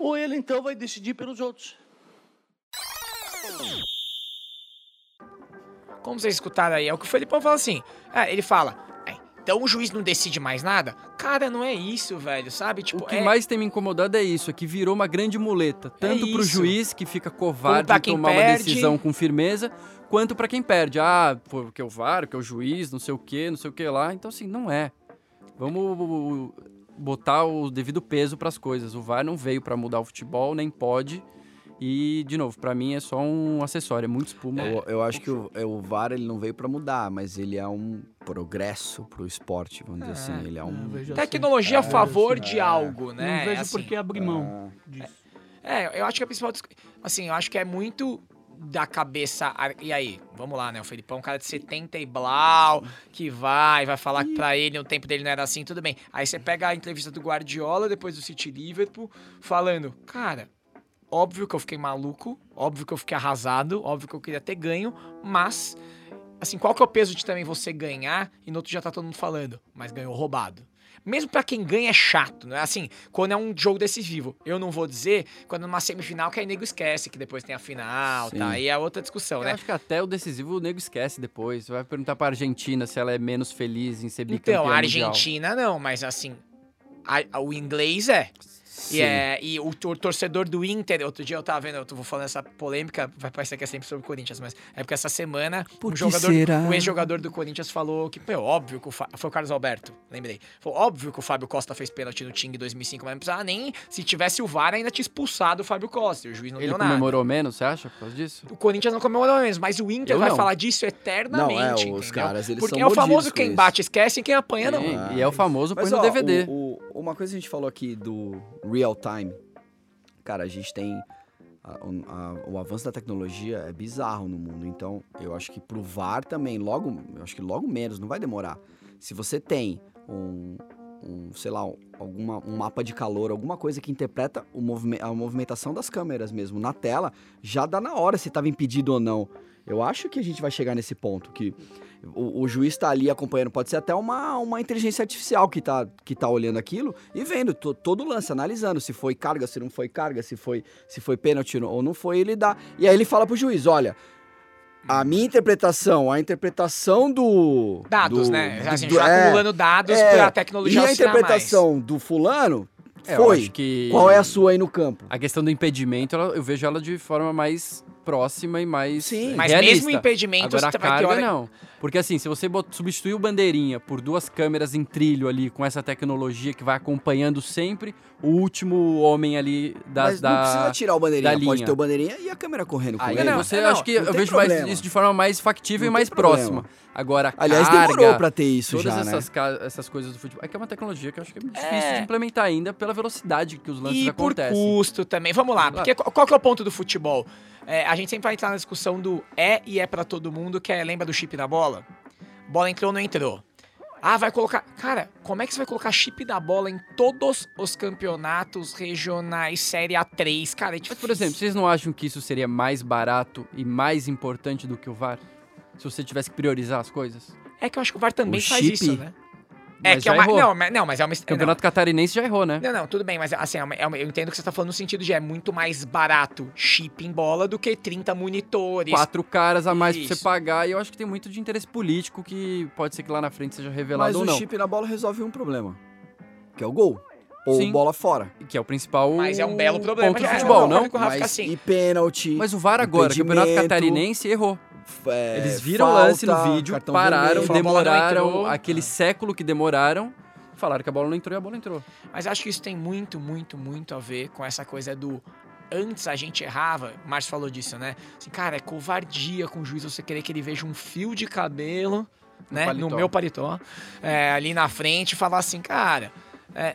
ou ele então vai decidir pelos outros. Como vocês escutaram aí, é o que o Felipão fala assim. É, ele fala, "É, então o juiz não decide mais nada? Cara, não é isso, velho, sabe? Tipo, o que é, mais tem me incomodado é isso, é que virou uma grande muleta, tanto pro isso. juiz que fica covarde em tomar uma perde. decisão com firmeza, quanto pra quem perde. Ah, porque o VAR, que é o juiz, não sei o que, não sei o que lá. Então assim, não é. Vamos botar o devido peso pras coisas. O VAR não veio pra mudar o futebol, nem pode. E de novo, pra mim é só um acessório, é muito espuma. Eu, eu acho que o, é, o VAR ele não veio pra mudar, mas ele é um progresso pro esporte, vamos dizer assim. Ele é eu um. assim. tecnologia a É, favor assim, de algo, né? Não vejo Assim, por que abrir mão disso. É, eu acho que a principal. Assim, eu acho que é muito da cabeça. E aí, vamos lá, né? O Felipão, um cara de 70 e blau, que vai, vai falar que pra ele o tempo dele não era assim, tudo bem. Aí você pega a entrevista do Guardiola depois do City Liverpool, falando, cara. Óbvio que eu fiquei maluco, óbvio que eu fiquei arrasado, óbvio que eu queria ter ganho, mas, assim, qual que é o peso de também você ganhar e no outro já tá todo mundo falando, mas ganhou roubado? Mesmo pra quem ganha é chato, não é assim, quando é um jogo decisivo. Eu não vou dizer quando numa semifinal que aí nego esquece que depois tem a final, Sim. tá? Aí é outra discussão, Eu né? acho que até o decisivo o nego esquece depois. Vai perguntar pra Argentina se ela é menos feliz em ser bicampeã Então, a mundial. Argentina não, mas assim, a- a- o inglês é. E, é, e o, tor- torcedor do Inter, outro dia eu tava vendo, eu tô falando essa polêmica, vai parecer que é sempre sobre o Corinthians, mas é porque essa semana Por um jogador, será? um ex-jogador do Corinthians falou que, meu, óbvio que o Fa- foi o Carlos Alberto, lembrei. Foi óbvio que o Fábio Costa fez pênalti no Ting em 2005, mas não precisava nem, se tivesse o VAR, ainda tinha expulsado o Fábio Costa, e o juiz não Ele deu nada. comemorou menos, você acha, por causa disso? O Corinthians não comemorou mesmo, mas o Inter Eu vai não. falar disso eternamente, Não, é, os caras, eles Porque são é o famoso quem bate esquece e quem apanha não. Sim, e é o famoso põe no ó, DVD. o- o- uma coisa que a gente falou aqui do real time, cara, a gente tem. a- a- o avanço da tecnologia é bizarro no mundo. Então, eu acho que pro VAR também, logo, eu acho que logo menos, não vai demorar. Se você tem um, um, sei lá, um- alguma, um mapa de calor, alguma coisa que interpreta o movime- a movimentação das câmeras mesmo na tela, já dá na hora se estava impedido ou não. Eu acho que a gente vai chegar nesse ponto que o, o juiz está ali acompanhando, pode ser até uma, uma inteligência artificial que tá, que tá olhando aquilo e vendo to- todo o lance, analisando se foi carga, se não foi carga, se foi, se foi pênalti ou não foi, ele dá. E aí ele fala pro juiz, olha, a minha interpretação, a interpretação do... Dados, do- né? A gente do- já é, acumulando dados é, pra tecnologia E a interpretação do fulano É, eu foi. acho que Qual é a sua aí no campo? A questão do impedimento, ela- eu vejo ela de forma mais próxima e mais Sim. Mas realista. mesmo impedimento, Agora a carga, hora- não. Porque assim, se você substituir o bandeirinha por duas câmeras em trilho ali, com essa tecnologia que vai acompanhando sempre o último homem ali da, Mas não da, precisa tirar o bandeirinha. Pode linha. ter o bandeirinha e a câmera correndo com Aí ele. você é, não, acho que não eu vejo mais isso de forma mais factível Não e mais próxima. Agora, Aliás, carga, demorou pra ter isso todas já, essas, né? ca- essas coisas do futebol. É que é uma tecnologia que eu acho que é difícil É. de implementar ainda pela velocidade que os lances E por acontecem. custo também. Vamos lá, porque qual qual que é o ponto do futebol? É, a gente sempre vai entrar na discussão do é e é pra todo mundo, que é, lembra do chip da bola? Bola entrou ou não entrou? Ah, vai colocar... Cara, como é que você vai colocar chip da bola em todos os campeonatos regionais, Série A3? Cara, é Mas, por exemplo, vocês não acham que isso seria mais barato e mais importante do que o VAR? Se você tivesse que priorizar as coisas? É que eu acho que o VAR também O faz chip? isso, né? É Mas que é uma... errou. Não, mas, não, mas é uma... O Campeonato Catarinense já errou, né? Não, não, tudo bem, mas assim, é uma- é uma- eu entendo que você tá falando no sentido de é muito mais barato chip em bola do que 30 monitores. Quatro caras a mais pra Isso. você pagar e eu acho que tem muito de interesse político que pode ser que lá na frente seja revelado Mas ou o não. chip na bola resolve um problema. Que é o gol. Ou Sim. bola fora. Que é o principal Mas é um belo problema. ponto já, futebol, não? concordo com o Rafa, Mas assim. e pênalti. Mas o VAR agora, Campeonato impedimento, Catarinense, errou. É, Eles viram o falta, lance no vídeo, pararam, vermelho. demoraram entrou. aquele século que demoraram, falaram que a bola não entrou e a bola entrou. Mas acho que isso tem muito, muito, muito a ver com essa coisa do. Antes a gente errava, o Márcio falou disso, né? Assim, cara, é covardia com o juiz você querer que ele veja um fio de cabelo, né? paletó. No meu paletó, é, ali na frente e falar assim, cara, é,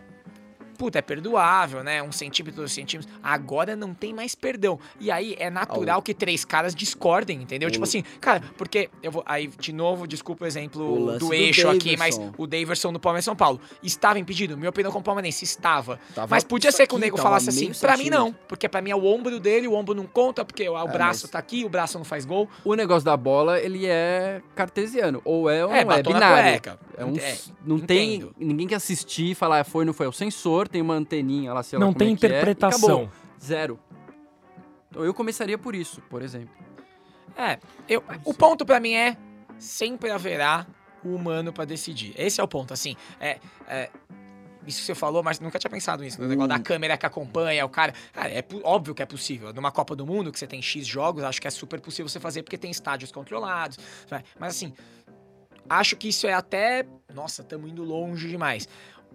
puta, é perdoável, né? Um centímetro, dois centímetros. Agora não tem mais perdão. E aí é natural que três caras discordem, entendeu? O- Tipo assim, cara, porque eu vou. Aí, de novo, desculpa o exemplo O do do eixo aqui, mas o Daverson do Palmeiras São Paulo. Estava impedido? Minha opinião como palmeirense, estava. Tava Mas podia ser que o nego falasse assim, pra mim não. Porque pra mim é o ombro dele, o ombro não conta, porque o, o É, braço mas- tá aqui, o braço não faz gol. O negócio da bola, ele é cartesiano. Ou é ou É, não é, binário. É um, É, não tem entendo. ninguém que assistir e falar "Ah, foi não foi. É o sensor tem uma anteninha lá, sei lá Não como tem é que é, interpretação. acabou. Zero. Então eu começaria por isso, por exemplo. É, eu, o ponto pra mim é sempre haverá o humano pra decidir. Esse é o ponto, assim, é, é, isso que você falou, mas nunca tinha pensado nisso, no negócio da câmera que acompanha o cara. Cara, é óbvio que é possível. Numa Copa do Mundo, que você tem X jogos, acho que é super possível você fazer porque tem estádios controlados. Mas assim, acho que isso é até. Nossa, estamos indo longe demais.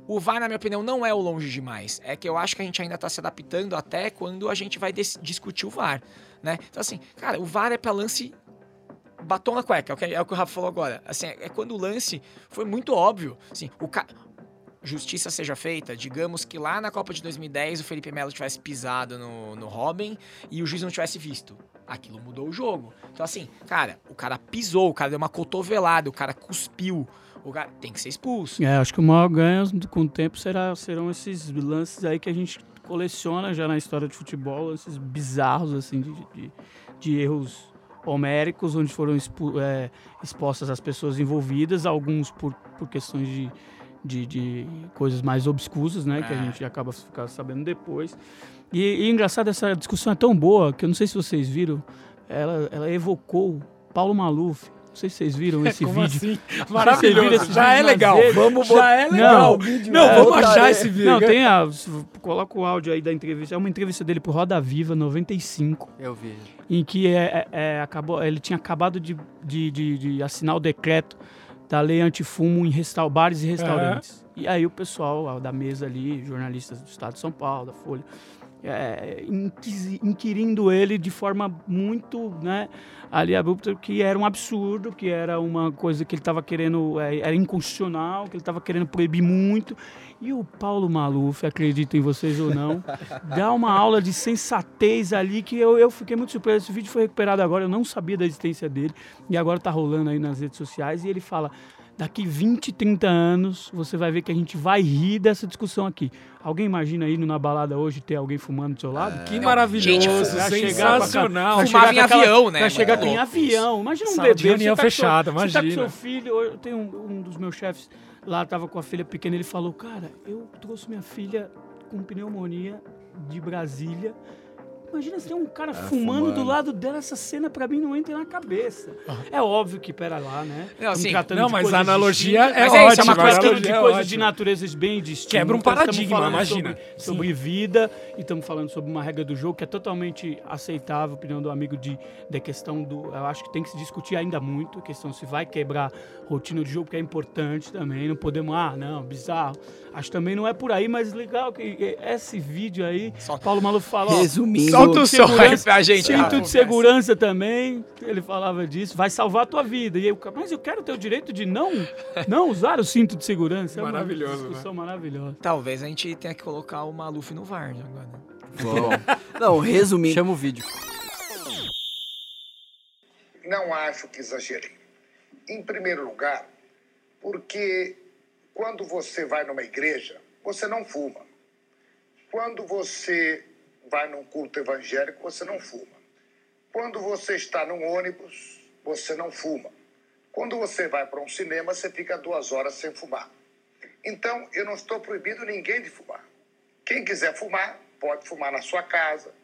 O VAR, na minha opinião, não é o longe demais. É que eu acho que a gente ainda tá se adaptando até quando a gente vai discutir o VAR, né? Então, assim, cara, o VAR é pra lance batom na cueca, é o que, é o que o Rafa falou agora. Assim, é quando o lance foi muito óbvio. Assim, o ca... Justiça seja feita, digamos que lá na Copa de 2010 o Felipe Melo tivesse pisado no, no Robin e o juiz não tivesse visto. Aquilo mudou o jogo. Então, assim, cara, o cara pisou, o cara deu uma cotovelada, o cara cuspiu. O cara tem que ser expulso. É, acho que o maior ganho com o tempo será, serão esses lances aí que a gente coleciona já na história de futebol, esses bizarros, assim, de, de, de erros homéricos, onde foram expu- é, expostas as pessoas envolvidas, alguns por, por questões de, de, de coisas mais obscusas, né, que a É. gente acaba ficando sabendo depois. E, e engraçado, essa discussão é tão boa, que eu não sei se vocês viram, ela, ela evocou Paulo Maluf. Não sei se vocês viram esse Como vídeo. assim? Vocês viram Maravilhoso. Já é legal. Vamos Já é Não, legal. vídeo, Não, é, vamos achar esse vídeo. Não, tem a. Coloca o áudio aí da entrevista. É uma entrevista dele pro Roda Viva 95, Eu vi. em que é, é- é, acabou, ele tinha acabado de, de, de- de assinar o decreto da lei antifumo em restau- bares e restaurantes. E aí o pessoal da mesa ali, jornalistas do Estado de São Paulo, da Folha, é, inquirindo ele de forma muito, né, ali abrupta, que era um absurdo, que era uma coisa que ele estava querendo, é, era inconstitucional, que ele estava querendo proibir muito. E o Paulo Maluf, acreditem em vocês ou não, dá uma aula de sensatez ali que eu, eu fiquei muito surpreso. Esse vídeo foi recuperado agora, eu não sabia da existência dele, e agora tá rolando aí nas redes sociais, e ele fala. Daqui 20, 30 anos, você vai ver que a gente vai rir dessa discussão aqui. Alguém imagina indo na balada hoje ter alguém fumando do seu lado? Que maravilhoso, Gente, sensacional. Fumava chegar em aquela- avião, né? Vai chegar com em louco avião. Imagina um Sala bebê. você tá fechada, seu- Você tá com imagina. seu filho. Eu tenho um, um dos meus chefes lá, tava com a filha pequena. Ele falou: Cara, eu trouxe minha filha com pneumonia de Brasília Imagina se tem um cara É, fumando, do fumando. lado dela, essa cena pra mim não entra na cabeça. É óbvio que, pera lá, né? Não, Estamos sim. tratando Não, de mas a analogia é Mas é é ótima, uma coisa a que- analogia de é coisas de ótima. naturezas bem distintas. Quebra um paradigma, imagina. Sobre, sobre vida e estamos falando sobre uma regra do jogo que é totalmente aceitável, a opinião do amigo de, da questão do... Eu acho que tem que se discutir ainda muito, a questão se vai quebrar rotina de jogo, que é importante também, não podemos... Ah, não, bizarro. Acho que também não é por aí, mas legal que esse vídeo aí, Só- Paulo Maluf fala... ó, Resumindo, Solta o som aí pra gente. Cinto de segurança também, ele falava disso, vai salvar a tua vida. E eu, mas eu quero ter o direito de não, não usar o cinto de segurança. É uma Maravilhoso, discussão maravilhosa. Talvez a gente tenha que colocar o Maluf no VAR né, agora. Bom. Não, resumindo. Chama o vídeo. Não acho que exagerei. Em primeiro lugar, porque quando você vai numa igreja, você não fuma. Quando você vai num culto evangélico, você não fuma. Quando você está num ônibus, você não fuma. Quando você vai para um cinema, você fica duas horas sem fumar. Então, eu não estou proibindo ninguém de fumar. Quem quiser fumar, pode fumar na sua casa,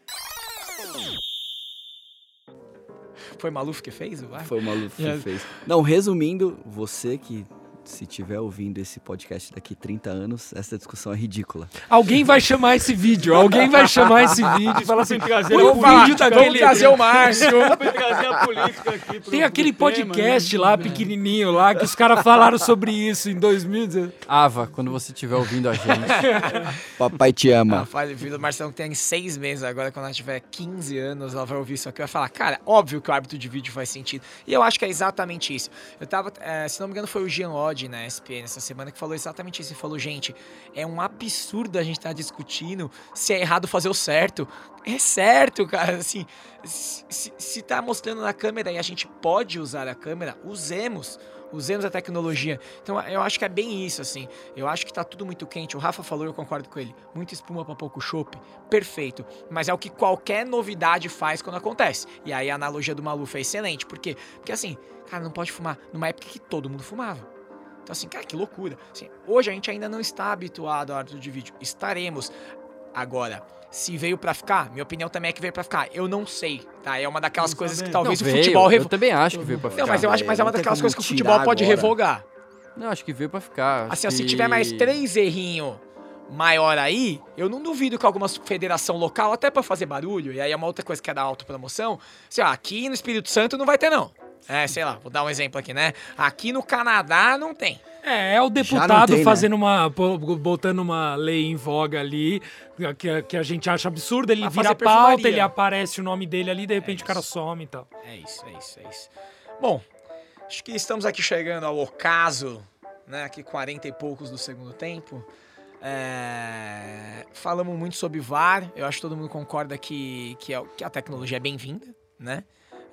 Foi Maluf que fez o VAR? Foi o Maluf que fez. Não, resumindo, você que se tiver ouvindo esse podcast daqui 30 anos, essa discussão é ridícula. Alguém vai chamar esse vídeo, alguém vai chamar esse vídeo e falar assim, trazer o vídeo Vamos daquele... trazer o Márcio. Pra trazer a política aqui pro- Tem aquele pro tema, podcast né? lá, pequenininho lá, que os caras falaram sobre isso em 2019. Ava, quando você estiver ouvindo a gente. Papai te ama. A filha do Marcelo que tem seis meses agora, quando ela tiver 15 anos, ela vai ouvir isso aqui e vai falar, cara, óbvio que o árbitro de vídeo faz sentido. E eu acho que é exatamente isso. Eu tava, eh, se não me engano, foi o Jean Odd na SPN essa semana que falou exatamente isso. Ele falou, gente, é um absurdo a gente estar discutindo se é errado fazer o certo. É certo, cara, assim, se, se, tá mostrando na câmera e a gente pode usar a câmera, usemos. Usemos a tecnologia. Então eu acho que é bem isso, assim. Eu acho que tá tudo muito quente. O Rafa falou, eu concordo com ele. Muita espuma pra pouco chopp. Perfeito. Mas é o que qualquer novidade faz quando acontece. E aí a analogia do Maluf é excelente. Por quê? Porque assim, cara, não pode fumar numa época que todo mundo fumava. Então assim, cara, que loucura. Assim, hoje a gente ainda não está habituado ao árbitro de vídeo. Estaremos. Agora, se veio pra ficar, minha opinião também é que veio pra ficar. Eu não sei, tá? É uma daquelas Não coisas que talvez Não, o veio, futebol Eu revo... também acho que veio pra ficar. Não, mas eu acho, mas é uma daquelas coisas que o futebol pode agora. revogar. Não, acho que veio pra ficar. Acho Assim, ó, se que- tiver mais três errinhos maior aí, eu não duvido que alguma federação local, até pra fazer barulho, e aí é uma outra coisa que é da autopromoção, assim, ó, aqui no Espírito Santo não vai ter não. É, sei lá, vou dar um exemplo aqui, né? Aqui no Canadá não tem. É, é o deputado tem, né? fazendo uma. pô- botando uma lei em voga ali, que, que a gente acha absurda, ele Pra vira pauta, perfumaria. ele aparece o nome dele ali, de repente É o cara some e tal. É isso, é isso, é isso. Bom, acho que estamos aqui chegando ao ocaso, né? Aqui 40 e poucos do segundo tempo. É, Falamos muito sobre VAR. Eu acho que todo mundo concorda que, que, é, que a tecnologia é bem-vinda, né?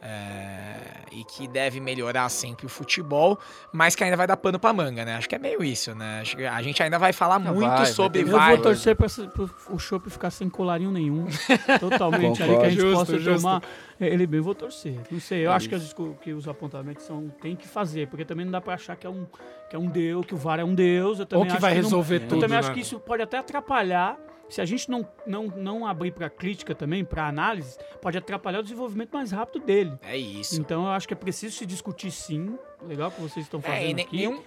É, e que deve melhorar sempre o futebol, mas que ainda vai dar pano pra manga, né? Acho que é meio isso, né? Acho que a gente ainda vai falar Não, muito vai, vai sobre Eu VAR. vou torcer pra, pro o Chopp ficar sem colarinho nenhum. Totalmente ali, que a gente Justo, possa justo. tomar. é, Ele bem, vou torcer. Não sei, eu É acho que, as que os apontamentos são, tem que fazer, porque também não dá pra achar que é um, que é um Deus, que o VAR é um Deus. Eu também Ou que acho vai não- resolver Eu tudo. também acho né? que isso pode até atrapalhar. Se a gente não, não, não abrir para crítica também, para análise, pode atrapalhar o desenvolvimento mais rápido dele. É isso. Então eu acho que é preciso se discutir sim. Legal que vocês estão É, e fazendo ne- aqui. nenhum,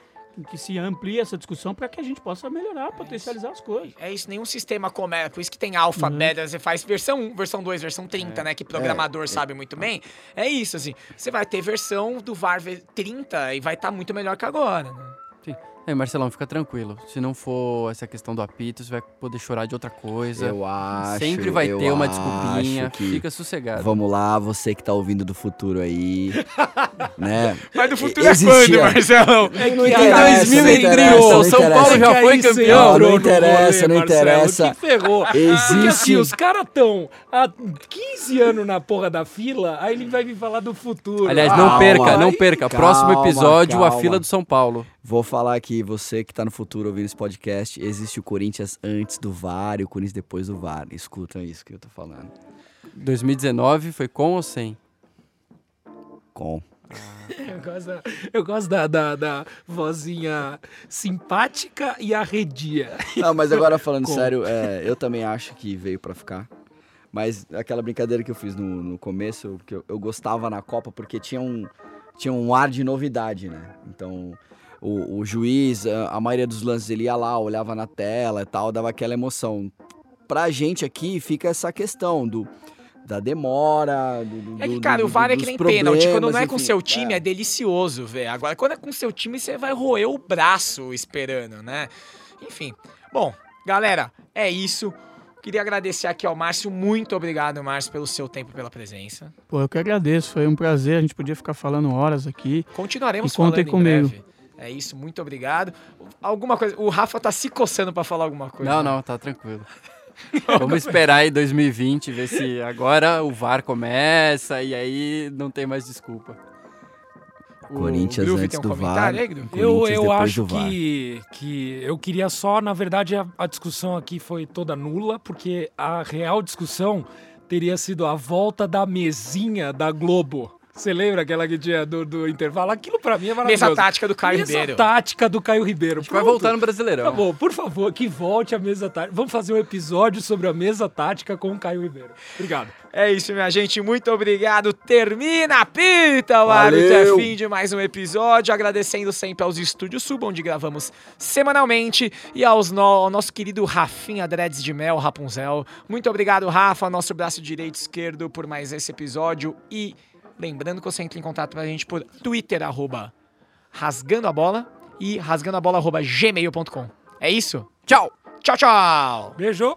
Que se amplie essa discussão para que a gente possa melhorar, potencializar as coisas. É isso, nenhum sistema começa. Por isso que tem alfa, Uhum. beta, você faz versão 1, versão 2, versão 30, né? Que programador sabe muito bem. É isso, assim. Você vai ter versão do VAR v- 30 e vai estar muito melhor que agora, né? Aí, Marcelão, fica tranquilo. Se não for essa questão do apito, você vai poder chorar de outra coisa. Eu acho. Sempre vai ter uma desculpinha. que- Fica sossegado. Vamos lá, você que tá ouvindo do futuro aí. né? Mas do futuro Existia. é quando, Marcelão? É que Em interessa, 2000 não entrou, interessa, o São Paulo já foi campeão. Não, interessa, não Marcelo, interessa. Que ferrou. Porque Existe- assim, os caras estão há 15 anos na porra da fila, aí ele vai me falar do futuro. Aliás, Ah, não Calma. perca, não perca. Próximo Calma, episódio, a calma. fila do São Paulo. Vou falar aqui, você que tá no futuro ouvindo esse podcast, existe o Corinthians antes do VAR e o Corinthians depois do VAR. Escutam isso que eu tô falando. 2019 foi com ou sem? Com. Eu gosto, da, eu gosto da, da, da vozinha simpática e arredia. Não, mas agora falando Com. sério, é, eu também acho que veio pra ficar. Mas aquela brincadeira que eu fiz no, no começo, que eu, eu gostava na Copa, porque tinha um, tinha um ar de novidade, né? Então, o, o juiz, a, a maioria dos lances, ele ia lá, olhava na tela e tal, dava aquela emoção. Pra gente aqui, fica essa questão do da demora, do, do, É que, cara, do- o VAR é que nem pênalti. Quando não é com enfim. seu time, é, delicioso, velho. Agora, quando é com seu time, você vai roer o braço esperando, né? Enfim. Bom, galera, é isso. Queria agradecer aqui ao Márcio. Muito obrigado, Márcio, pelo seu tempo e pela presença. Pô, eu que agradeço. Foi um prazer. A gente podia ficar falando horas aqui. Continuaremos E contem falando em comigo. breve. É isso, muito obrigado. Alguma coisa. O Rafa tá se coçando pra falar alguma coisa. Não, não, tá tranquilo. Vamos esperar aí 2020, ver se agora o VAR começa e aí não tem mais desculpa. Corinthians antes tem um do VAR. aí? Eu, Corinthians eu depois acho do VAR. que, que eu queria só, na verdade, a, a discussão aqui foi toda nula, porque a real discussão teria sido a volta da mesinha da Globo. Você lembra aquela que tinha do, do intervalo? Aquilo pra mim é maravilhoso. Mesa tática do Caio Mesa Ribeiro. tática do Caio Ribeiro. Vai voltar no Brasileirão. Tá bom, por favor, que volte a mesa tática. Vamos fazer um episódio sobre a mesa tática com o Caio Ribeiro. Obrigado. É isso, minha gente. Muito obrigado. Termina a pita, o árbitro. É fim de mais um episódio. Agradecendo sempre aos Estúdios Sub, onde gravamos semanalmente. E aos no- ao nosso querido Rafinha Dreads de Mel, Rapunzel. Muito obrigado, Rafa, nosso braço direito e esquerdo, por mais esse episódio. E lembrando que você entra em contato com a gente por Twitter, arroba rasgando a bola e rasgando a bola, arroba gmail.com. É isso? Tchau! Tchau, tchau! Beijo.